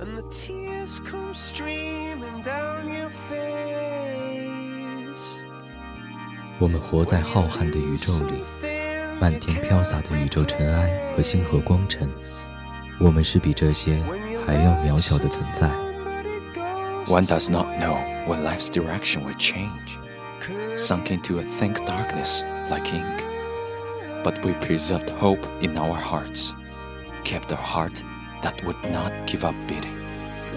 and the tears come streaming down your face. 我们活在浩瀚的宇宙里，漫天飘洒的宇宙尘埃和星河光尘，我们是比这些还要渺小的存在。 One does not know when life's direction will change, sunk into a thick darkness like ink. But we preserved hope in our hearts, kept a heart that would not give up beating.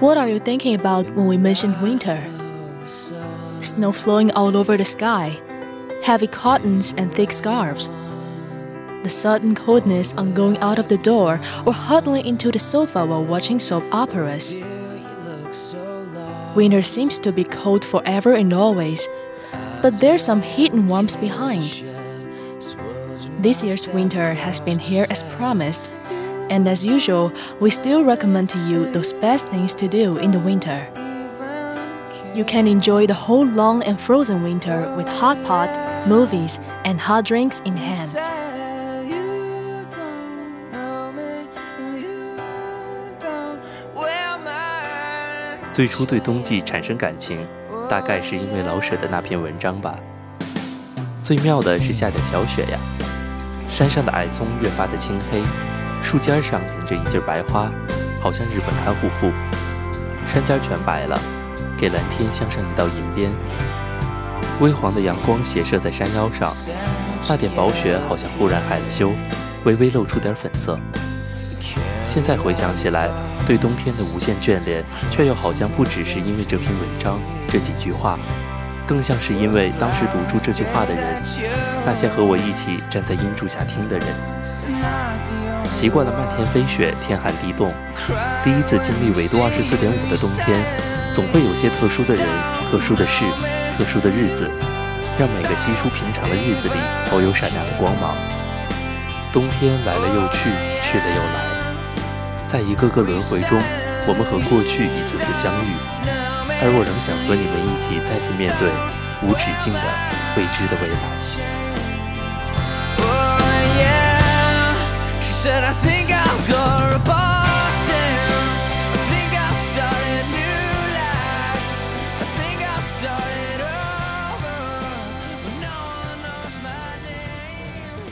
，What are you thinking about when we mentioned winter? Snow flowing all over the sky, heavy cottons and thick scarves. The sudden coldness on going out of the door or huddling into the sofa while watching soap operas. Winter seems to be cold forever and always, but there's some heat and warmth behind. This year's winter has been here as promised, and as usual, we still recommend to you those best things to do in the winter. You can enjoy the whole long and frozen winter with hot pot, movies, and hot drinks in hands. 最初对冬季产生感情，大概是因为老舍的那篇文章吧。最妙的是下点小雪呀，山上的矮松越发的青黑， 树尖上停着一茎白花，好像日本看护妇。山尖全白了，给蓝天镶上一道银边。微黄的阳光斜射在山腰上，那点薄雪好像忽然害了羞，微微露出点粉色。现在回想起来，对冬天的无限眷恋，却又好像不只是因为这篇文章这几句话，更像是因为当时读出这句话的人，那些和我一起站在阴柱下听的人。习惯了漫天飞雪、天寒地冻，第一次经历纬度二十四点五的冬天，总会有些特殊的人、特殊的事、特殊的日子，让每个稀疏平常的日子里都有闪亮的光芒。冬天来了又去，去了又来。在一个个轮回中，我们和过去一次次相遇，而我仍想和你们一起再次面对无止境的未知的未来。Said, I think I'll go to Boston. I think I'll start a new life. I think I'll start it over. When no one knows my name.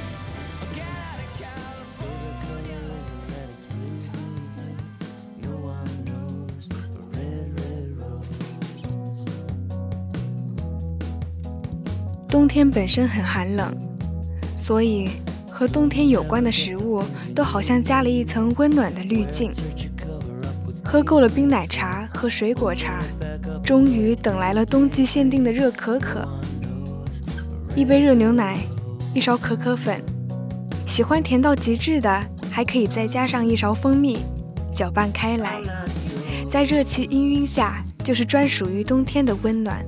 I'll get out of California. And it's blue. No one knows the red, red rose. 冬天本身很寒冷，所以和冬天有关的食物都好像加了一层温暖的滤镜。喝够了冰奶茶和水果茶，终于等来了冬季限定的热可可。一杯热牛奶，一勺可可粉。喜欢甜到极致的，还可以再加上一勺蜂蜜，搅拌开来，在热气氤氲下，就是专属于冬天的温暖。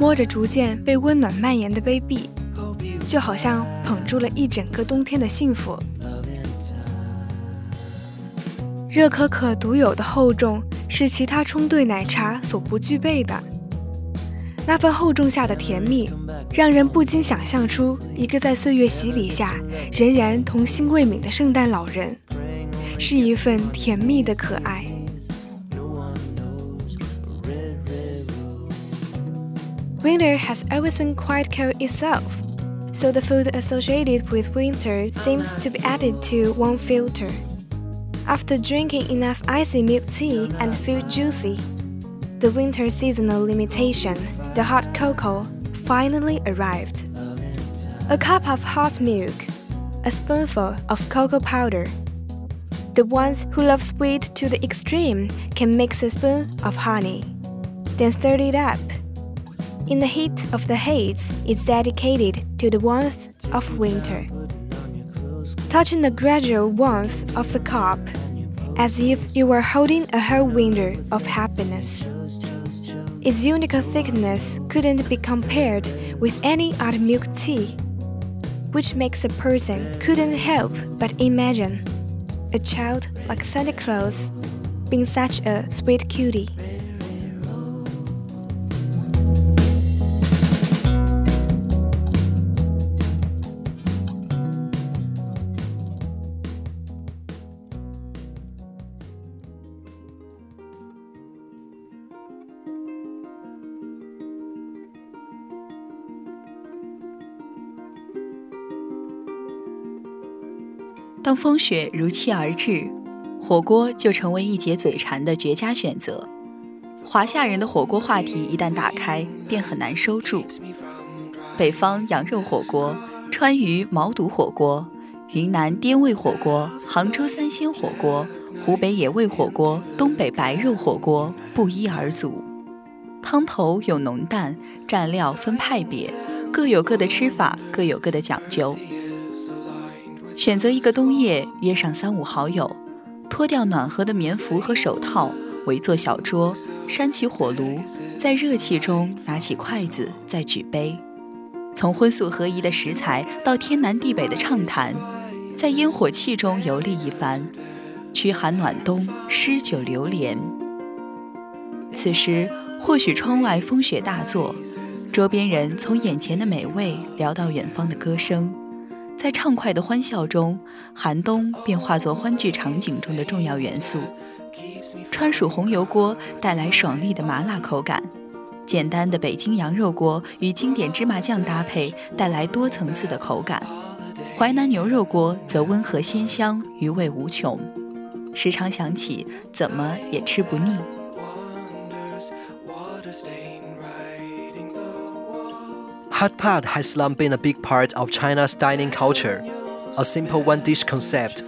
摸着逐渐被温暖蔓延的杯壁，就好像捧住了一整个冬天的幸福。热可可独有的厚重，是其他冲兑奶茶所不具备的。那份厚重下的甜蜜，让人不禁想象出一个在岁月洗礼下仍然童心未泯的圣诞老人，是一份甜蜜的可爱。Winter has always been quite cold itself, so the food associated with winter seems to be added to one filter. After drinking enough icy milk tea and feel juicy, the winter seasonal limitation, the hot cocoa, finally arrived. A cup of hot milk, a spoonful of cocoa powder. The ones who love sweet to the extreme can mix a spoon of honey, then stir it up. In the heat of the haze, it's dedicated to the warmth of winter. Touching the gradual warmth of the cup, as if you were holding a whole winter of happiness. Its unique thickness couldn't be compared with any other milk tea, which makes a person couldn't help but imagine a child like Santa Claus being such a sweet cutie. 当风雪如期而至，火锅就成为一解嘴馋的绝佳选择。华夏人的火锅话题一旦打开，便很难收住。北方羊肉火锅、川渝毛肚火锅、云南滇味火锅、杭州三鲜火锅、湖北野味火锅、东北白肉火锅不一而足。汤头有浓淡，蘸料分派别，各有各的吃法，各有各的讲究。选择一个冬夜，约上三五好友，脱掉暖和的棉服和手套，围坐小桌，扇起火炉，在热气中拿起筷子，再举杯。从荤素合宜的食材到天南地北的畅谈，在烟火气中游历一番，驱寒暖冬，诗酒流连。此时或许窗外风雪大作，桌边人从眼前的美味聊到远方的歌声。在畅快的欢笑中，寒冬便化作欢聚场景中的重要元素。川蜀红油锅带来爽利的麻辣口感，简单的北京羊肉锅与经典芝麻酱搭配，带来多层次的口感。淮南牛肉锅则温和鲜香，余味无穷，时常想起，怎么也吃不腻。Hot pot has long been a big part of China's dining culture, a simple one dish concept,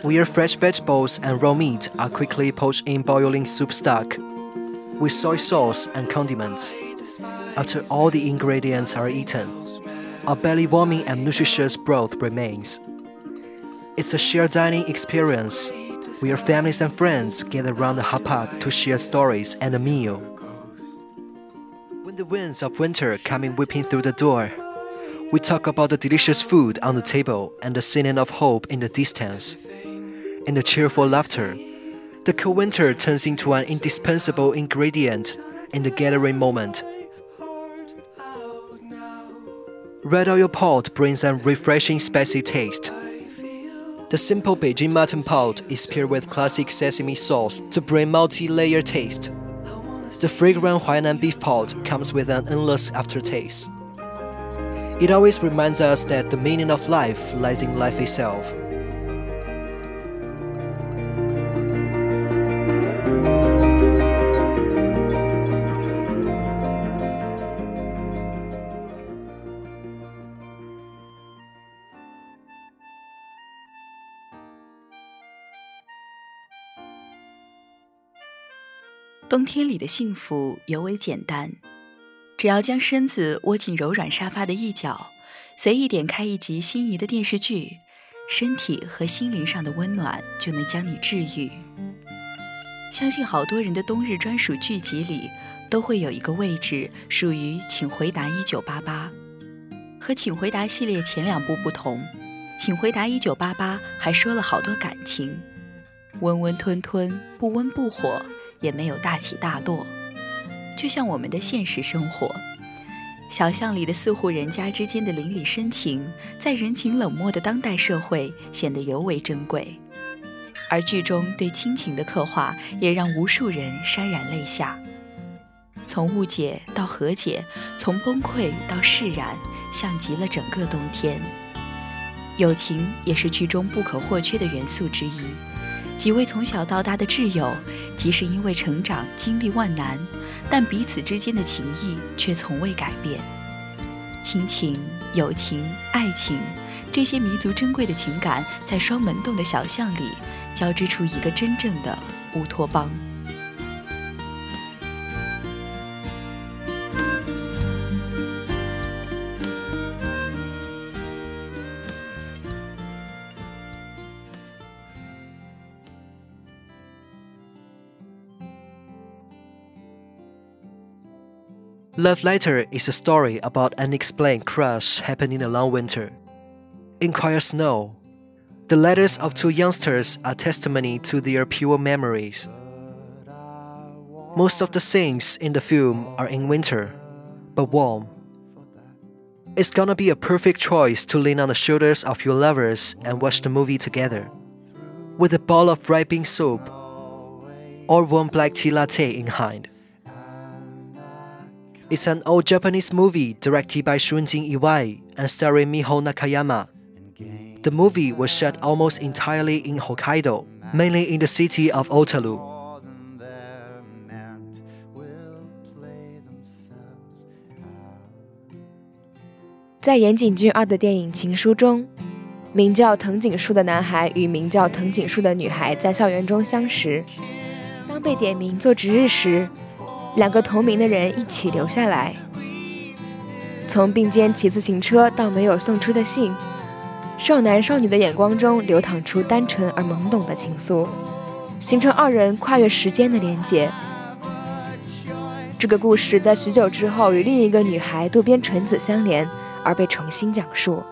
where fresh vegetables and raw meat are quickly poached in boiling soup stock, with soy sauce and condiments. After all the ingredients are eaten, a belly warming and nutritious broth remains. It's a shared dining experience where families and friends gather around the hot pot to share stories and a meal the winds of winter coming whipping through the door. We talk about the delicious food on the table and the singing of hope in the distance. In the cheerful laughter, the cool winter turns into an indispensable ingredient in the gathering moment. Red oil pot brings a refreshing spicy taste. The simple Beijing mutton pot is paired with classic sesame sauce to bring multi-layer taste. The fragrant Huainan beef pot comes with an endless aftertaste. It always reminds us that the meaning of life lies in life itself. 冬天里的幸福尤为简单，只要将身子窝进柔软沙发的一角，随意点开一集心仪的电视剧，身体和心灵上的温暖就能将你治愈。相信好多人的冬日专属剧集里，都会有一个位置属于《请回答一九八八》。和《请回答》系列前两部不同，《请回答一九八八》还说了好多感情，温温吞吞，不温不火，也没有大起大落，就像我们的现实生活。小巷里的四户人家之间的邻里深情，在人情冷漠的当代社会显得尤为珍贵。而剧中对亲情的刻画，也让无数人潸然泪下。从误解到和解，从崩溃到释然，像极了整个冬天。友情也是剧中不可或缺的元素之一。几位从小到大的挚友，即使因为成长经历万难。但彼此之间的情谊却从未改变，亲情、友情、爱情，这些弥足珍贵的情感，在双门洞的小巷里交织出一个真正的乌托邦。Love Letter is a story about an unexplained crush happening in a long winter. In quiet snow, the letters of two youngsters are testimony to their pure memories. Most of the scenes in the film are in winter, but warm. It's gonna be a perfect choice to lean on the shoulders of your lovers and watch the movie together. With a bowl of ripening soup or warm black tea latte in hand. It's an old Japanese movie directed by Shunjin Iwai and starring Miho Nakayama. The movie was shot almost entirely in Hokkaido, mainly in the city of Otaru. 在岩井俊二的电影《情书》中，名叫藤井树的男孩与名叫藤井树的女孩在校园中相识。当被点名做值日时， 两个同名的人一起留下来，从并肩骑自行车到没有送出的信，少男少女的眼光中流淌出单纯而懵懂的情愫，形成二人跨越时间的连结。这个故事在许久之后与另一个女孩渡边纯子相连，而被重新讲述。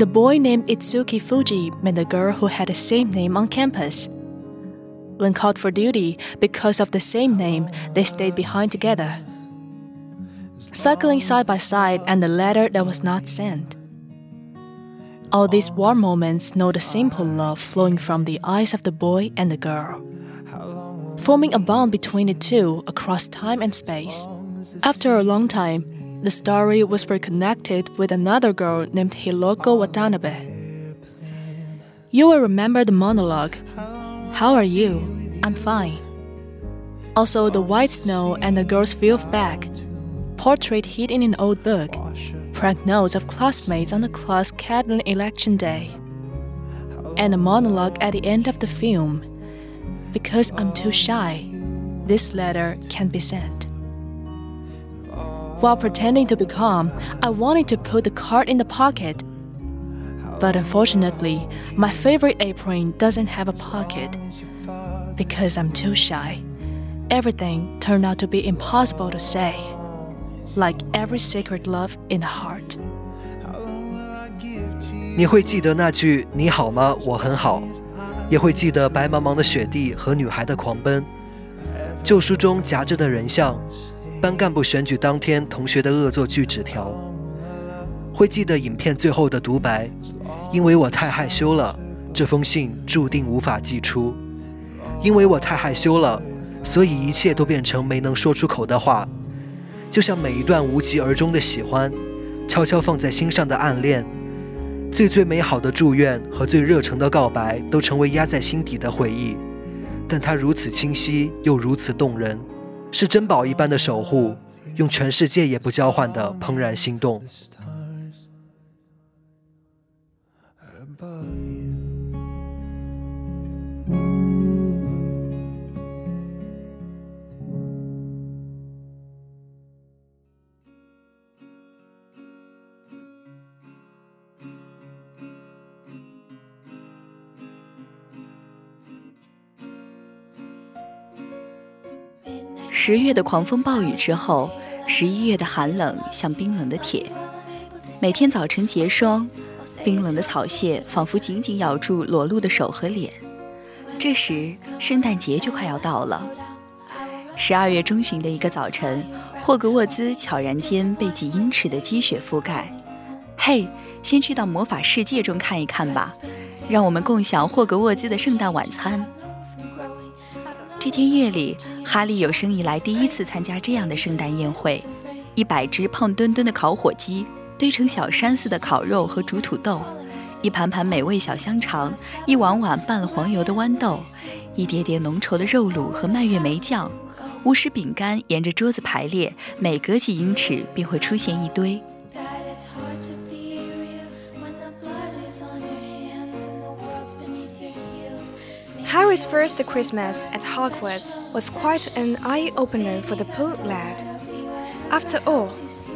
The boy named Itsuki Fuji met the girl who had the same name on campus. When called for duty because of the same name, they stayed behind together, cycling side by side and the letter that was not sent. All these warm moments know the simple love flowing from the eyes of the boy and the girl, forming a bond between the two across time and space. After a long time, the story was reconnected with another girl named Hiroko Watanabe. You will remember the monologue How are you? I'm fine. Also, the white snow and the girl's of back, portrait hidden in an old book, prank notes of classmates on the class Catlin election day, and a monologue at the end of the film. Because I'm too shy, this letter can be sent. While pretending to be calm, I wanted to put the card in the pocket. But unfortunately, my favorite apron doesn't have a pocket. Because I'm too shy, everything turned out to be impossible to say. Like every secret love in the heart. 你会记得那句“你好吗？我很好”，也会记得白茫茫的雪地和女孩的狂奔。旧书中夹着的人像， 班干部选举当天同学的恶作剧纸条，会记得影片最后的独白，因为我太害羞了，这封信注定无法寄出。因为我太害羞了，所以一切都变成没能说出口的话。就像每一段无疾而终的喜欢，悄悄放在心上的暗恋，最最美好的祝愿和最热诚的告白，都成为压在心底的回忆。但它如此清晰，又如此动人。是珍宝一般的守护，用全世界也不交换的怦然心动。十月的狂风暴雨之后，十一月的寒冷像冰冷的铁。每天早晨结霜，冰冷的草屑仿佛紧紧咬住裸露的手和脸。这时，圣诞节就快要到了。十二月中旬的一个早晨，霍格沃兹悄然间被几英尺的积雪覆盖。嘿，先去到魔法世界中看一看吧，让我们共享霍格沃兹的圣诞晚餐。这天夜里，哈利有生以来第一次参加这样的圣诞宴会。一百只胖墩墩的烤火鸡堆成小山似的烤肉和煮土豆，一盘盘美味小香肠，一碗碗拌了黄油的豌豆，一碟碟浓稠的肉卤和蔓越莓酱，无师饼干沿着桌子排列，每隔几英尺便会出现一堆。Harry's first Christmas at Hogwarts was quite an eye opener for the poor lad. After all,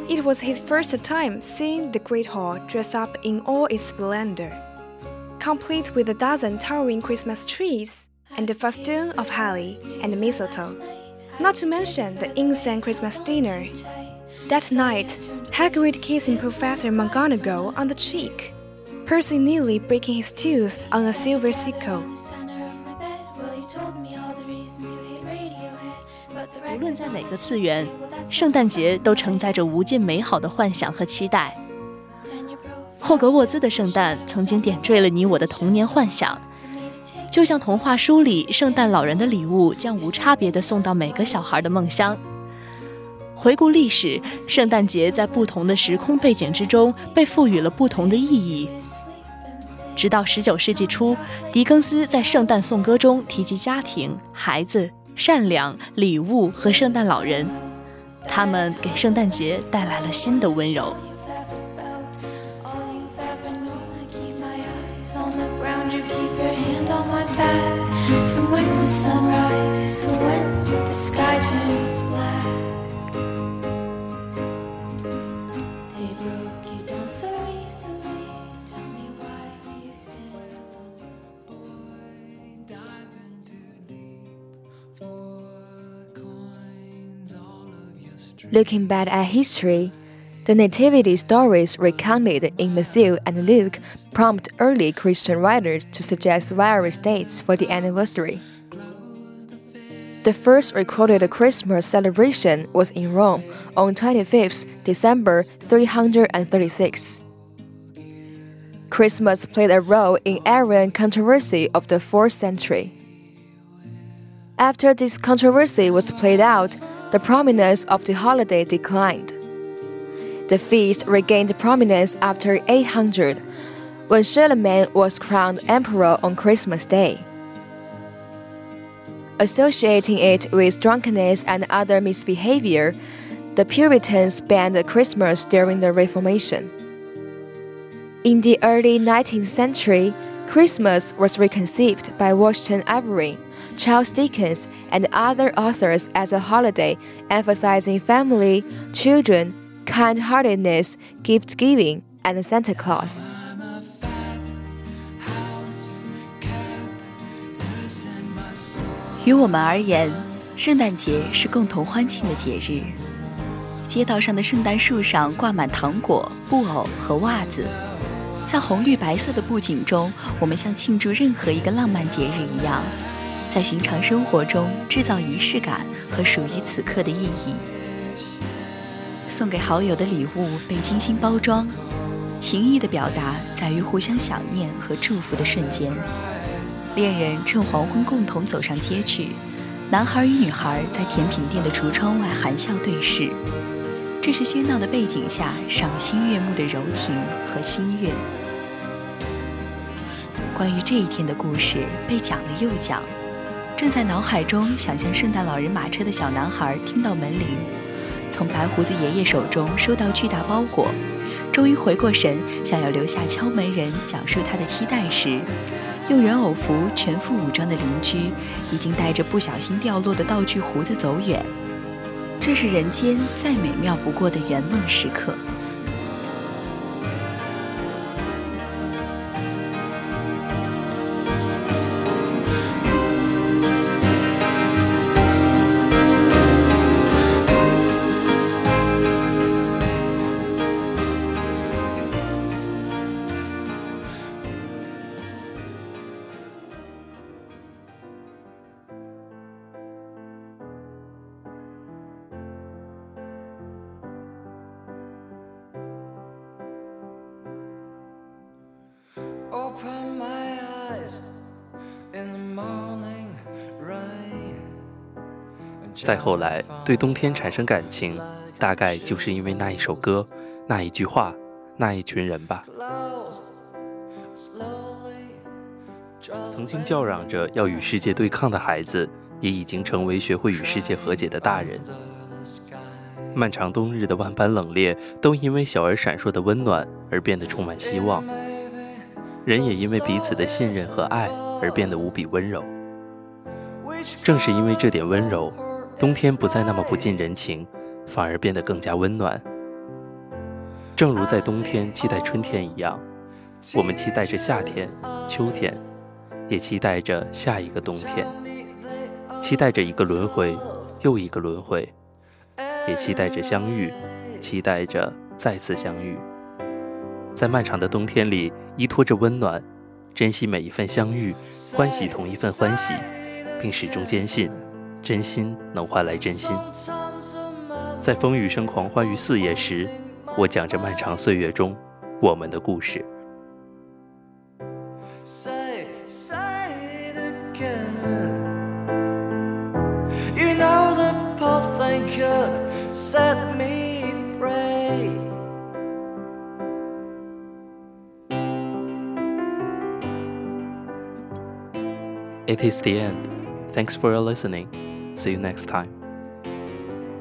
it was his first time seeing the Great Hall dressed up in all its splendor, complete with a dozen towering Christmas trees and a festoon of holly and mistletoe, not to mention the insane Christmas dinner. That night, Hagrid kissing Professor McGonagall on the cheek, Percy nearly breaking his tooth on a silver sickle. 无论在哪个次元，圣诞节都承载着无尽美好的幻想和期待。霍格沃兹的圣诞曾经点缀了你我的童年幻想，就像童话书里圣诞老人的礼物将无差别的送到每个小孩的梦乡。回顾历史，圣诞节在不同的时空背景之中被赋予了不同的意义。直到19世纪初，狄更斯在《圣诞颂歌》中提及家庭、孩子。善良、礼物和圣诞老人，他们给圣诞节带来了新的温柔。Looking back at history, the nativity stories recounted in Matthew and Luke prompt early Christian writers to suggest various dates for the anniversary. The first recorded Christmas celebration was in Rome on 25th December 336. Christmas played a role in Arian controversy of the 4th century. After this controversy was played out, the prominence of the holiday declined. The feast regained prominence after 800, when Charlemagne was crowned emperor on Christmas Day. Associating it with drunkenness and other misbehavior, the Puritans banned Christmas during the Reformation. In the early 19th century, Christmas was reconceived by Washington Avery Charles Dickens, and other authors as a holiday emphasizing family, children, kind heartedness, gift giving, and Santa Claus. 于我们而言，圣诞节是共同欢庆的节日。街道上的圣诞树上挂满糖果、布偶和袜子，在红绿白色的布景中，我们像庆祝任何一个浪漫节日一样。 在寻常生活中制造仪式感和属于此刻的意义。送给好友的礼物被精心包装，情谊的表达在于互相想念和祝福的瞬间。恋人趁黄昏共同走上街去，男孩与女孩在甜品店的橱窗外含笑对视。这是喧闹的背景下赏心悦目的柔情和心悦。关于这一天的故事被讲了又讲。正在脑海中想象圣诞老人马车的小男孩听到门铃，从白胡子爷爷手中收到巨大包裹，终于回过神，想要留下敲门人讲述他的期待时，用人偶服全副武装的邻居已经带着不小心掉落的道具胡子走远。这是人间再美妙不过的圆梦时刻。再后来，对冬天产生感情，大概就是因为那一首歌、那一句话、那一群人吧。曾经叫嚷着要与世界对抗的孩子，也已经成为学会与世界和解的大人。漫长冬日的万般冷冽，都因为小而闪烁的温暖而变得充满希望。人也因为彼此的信任和爱而变得无比温柔。正是因为这点温柔，冬天不再那么不近人情，反而变得更加温暖。正如在冬天期待春天一样，我们期待着夏天、秋天，也期待着下一个冬天，期待着一个轮回又一个轮回，也期待着相遇，期待着再次相遇。在漫长的冬天里，依托着温暖，珍惜每一份相遇，欢喜同一份欢喜，并始终坚信，真心能换来真心。在风雨声狂欢于四野时，我讲着漫长岁月中我们的故事。Say, say it again. You know the set me free. It is the end. Thanks for your listening. See you next time.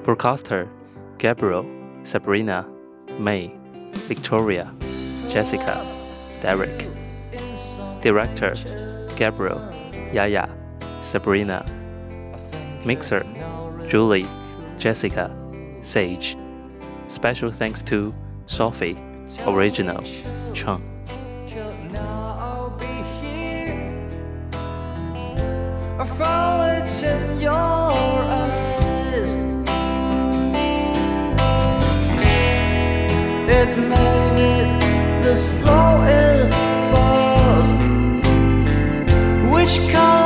Broadcaster Gabriel, Sabrina, May, Victoria, Jessica, Derek. Director Gabriel, Yaya, Sabrina. Mixer Julie, Jessica, Sage. Special thanks to Sophie, Original, Chung. I fall it's in your eyes. It the slowest buzz. Which color?